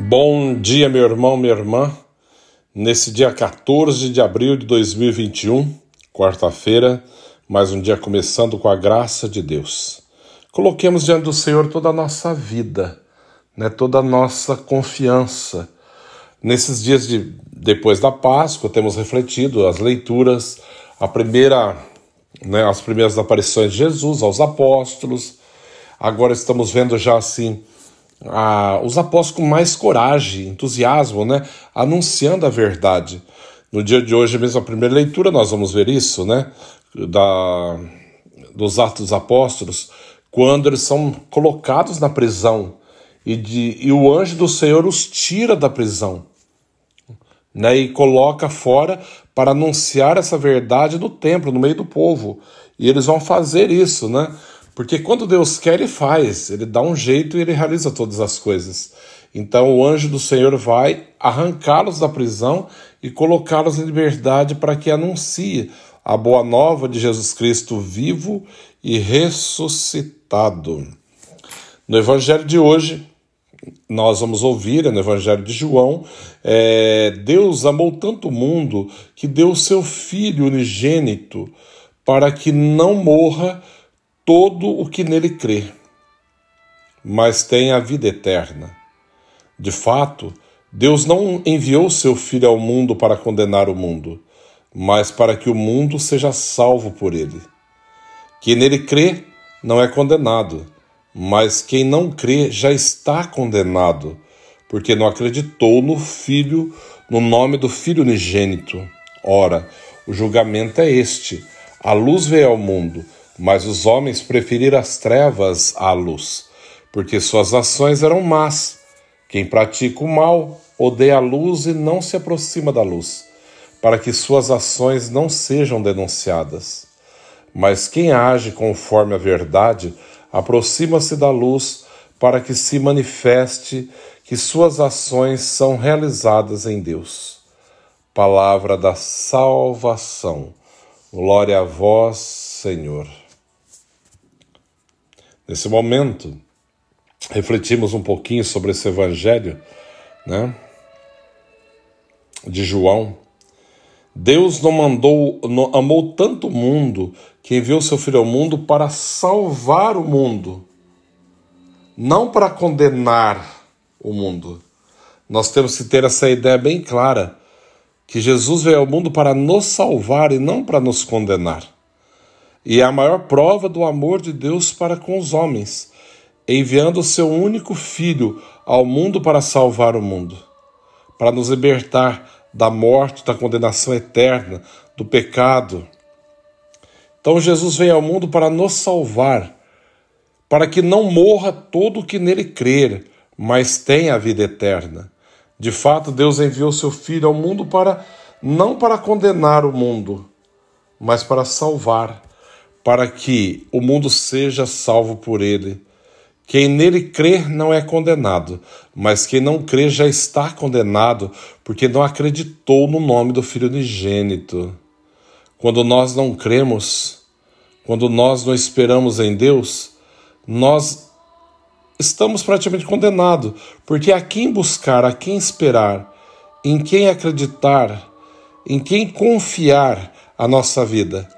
Bom dia, meu irmão, minha irmã. Nesse dia 14 de abril de 2021, quarta-feira, mais um dia começando com a graça de Deus. Coloquemos diante do Senhor toda a nossa vida, né, toda a nossa confiança. Nesses dias de depois da Páscoa, temos refletido as leituras, a primeira, né, as primeiras aparições de Jesus aos apóstolos. Agora estamos vendo já assim a, os apóstolos com mais coragem, entusiasmo, né, anunciando a verdade. No dia de hoje, mesmo a primeira leitura, nós vamos ver isso, né, da, dos Atos dos Apóstolos, quando eles são colocados na prisão e, de, e o anjo do Senhor os tira da prisão né, e coloca fora para anunciar essa verdade no templo, no meio do povo. E eles vão fazer isso, né? Porque quando Deus quer, ele faz, ele dá um jeito e ele realiza todas as coisas. Então o anjo do Senhor vai arrancá-los da prisão e colocá-los em liberdade para que anuncie a boa nova de Jesus Cristo vivo e ressuscitado. No evangelho de hoje, nós vamos ouvir no Evangelho de João, é, Deus amou tanto o mundo que deu o seu Filho unigênito para que não morra todo o que nele crê, mas tenha a vida eterna. De fato, Deus não enviou seu Filho ao mundo para condenar o mundo, mas para que o mundo seja salvo por ele. Quem nele crê não é condenado, mas quem não crê já está condenado, porque não acreditou no Filho, no nome do Filho unigênito. Ora, o julgamento é este: a luz veio ao mundo mas os homens preferiram as trevas à luz, porque suas ações eram más. Quem pratica o mal odeia a luz e não se aproxima da luz, para que suas ações não sejam denunciadas. Mas quem age conforme a verdade aproxima-se da luz, para que se manifeste que suas ações são realizadas em Deus. Palavra da salvação. Glória a vós, Senhor. Nesse momento, refletimos um pouquinho sobre esse evangelho, né? De João. Deus não mandou, não, amou tanto o mundo que enviou seu filho ao mundo para salvar o mundo, não para condenar o mundo. Nós temos que ter essa ideia bem clara que Jesus veio ao mundo para nos salvar e não para nos condenar e é a maior prova do amor de Deus para com os homens, enviando o seu único Filho ao mundo para salvar o mundo, para nos libertar da morte, da condenação eterna, do pecado. Então Jesus veio ao mundo para nos salvar, para que não morra todo o que nele crer, mas tenha a vida eterna. De fato, Deus enviou seu Filho ao mundo para não para condenar o mundo, mas para salvar para que o mundo seja salvo por ele. Quem nele crê não é condenado, mas quem não crê já está condenado, porque não acreditou no nome do Filho unigênito. Quando nós não cremos, quando nós não esperamos em Deus, nós estamos praticamente condenados, porque a quem buscar, a quem esperar, em quem acreditar, em quem confiar a nossa vida.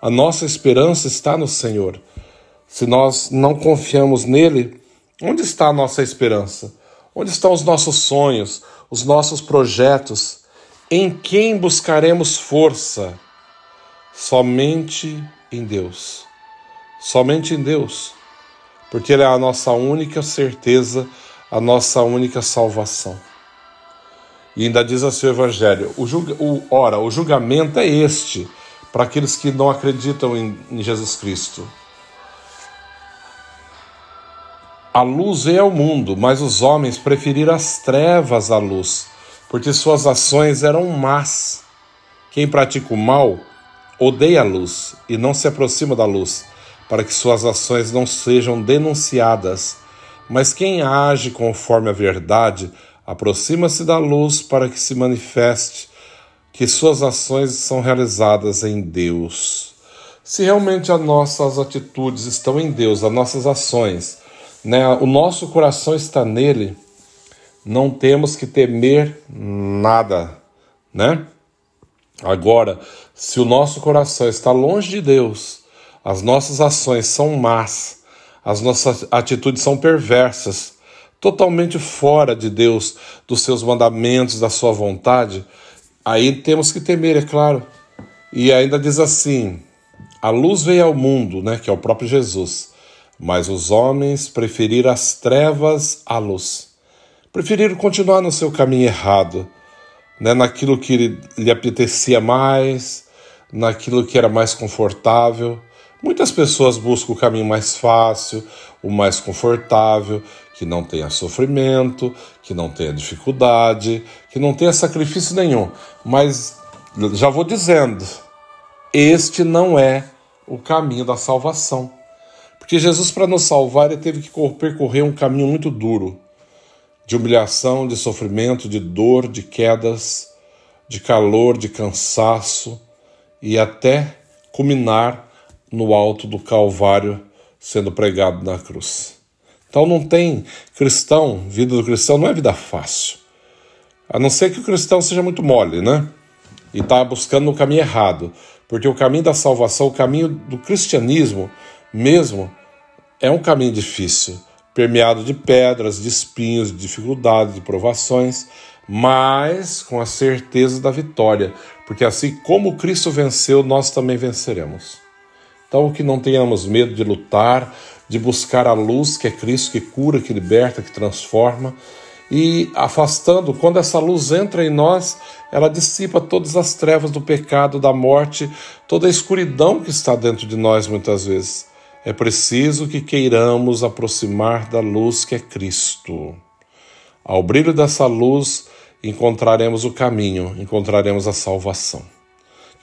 A nossa esperança está no Senhor. Se nós não confiamos nele, onde está a nossa esperança? Onde estão os nossos sonhos, os nossos projetos? Em quem buscaremos força? Somente em Deus. Somente em Deus. Porque Ele é a nossa única certeza, a nossa única salvação. E ainda diz assim o Evangelho: o, julga, o, ora, o julgamento é este para aqueles que não acreditam em, em Jesus Cristo. A luz veio ao mundo, mas os homens preferiram as trevas à luz, porque suas ações eram más. Quem pratica o mal odeia a luz e não se aproxima da luz, para que suas ações não sejam denunciadas. Mas quem age conforme a verdade aproxima-se da luz para que se manifeste que suas ações são realizadas em Deus. Se realmente as nossas atitudes estão em Deus, as nossas ações, né, o nosso coração está nele, não temos que temer nada, né? Agora, se o nosso coração está longe de Deus, as nossas ações são más, as nossas atitudes são perversas, totalmente fora de Deus, dos seus mandamentos, da sua vontade, aí temos que temer, é claro. E ainda diz assim: a luz veio ao mundo, né, que é o próprio Jesus, mas os homens preferiram as trevas à luz. Preferiram continuar no seu caminho errado, né, naquilo que lhe apetecia mais, naquilo que era mais confortável. Muitas pessoas buscam o caminho mais fácil, o mais confortável, que não tenha sofrimento, que não tenha dificuldade, que não tenha sacrifício nenhum. Mas já vou dizendo, este não é o caminho da salvação. Porque Jesus, para nos salvar, ele teve que percorrer um caminho muito duro de humilhação, de sofrimento, de dor, de quedas, de calor, de cansaço e até culminar no alto do Calvário sendo pregado na cruz. Então não tem cristão, vida do cristão não é vida fácil. A não ser que o cristão seja muito mole, né? E está buscando o caminho errado. Porque o caminho da salvação, o caminho do cristianismo mesmo, é um caminho difícil permeado de pedras, de espinhos, de dificuldades, de provações, mas com a certeza da vitória, porque assim como Cristo venceu, nós também venceremos. Então, que não tenhamos medo de lutar, de buscar a luz que é Cristo, que cura, que liberta, que transforma, e afastando, quando essa luz entra em nós, ela dissipa todas as trevas do pecado, da morte, toda a escuridão que está dentro de nós muitas vezes. É preciso que queiramos aproximar da luz que é Cristo. Ao brilho dessa luz, encontraremos o caminho, encontraremos a salvação.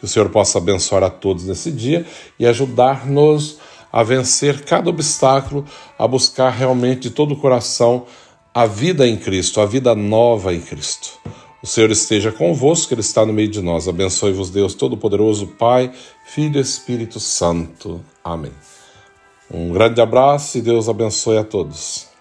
Que o Senhor possa abençoar a todos nesse dia e ajudar-nos a vencer cada obstáculo, a buscar realmente de todo o coração a vida em Cristo, a vida nova em Cristo. O Senhor esteja convosco, Ele está no meio de nós. Abençoe-vos, Deus Todo-Poderoso, Pai, Filho e Espírito Santo. Amém. Um grande abraço e Deus abençoe a todos.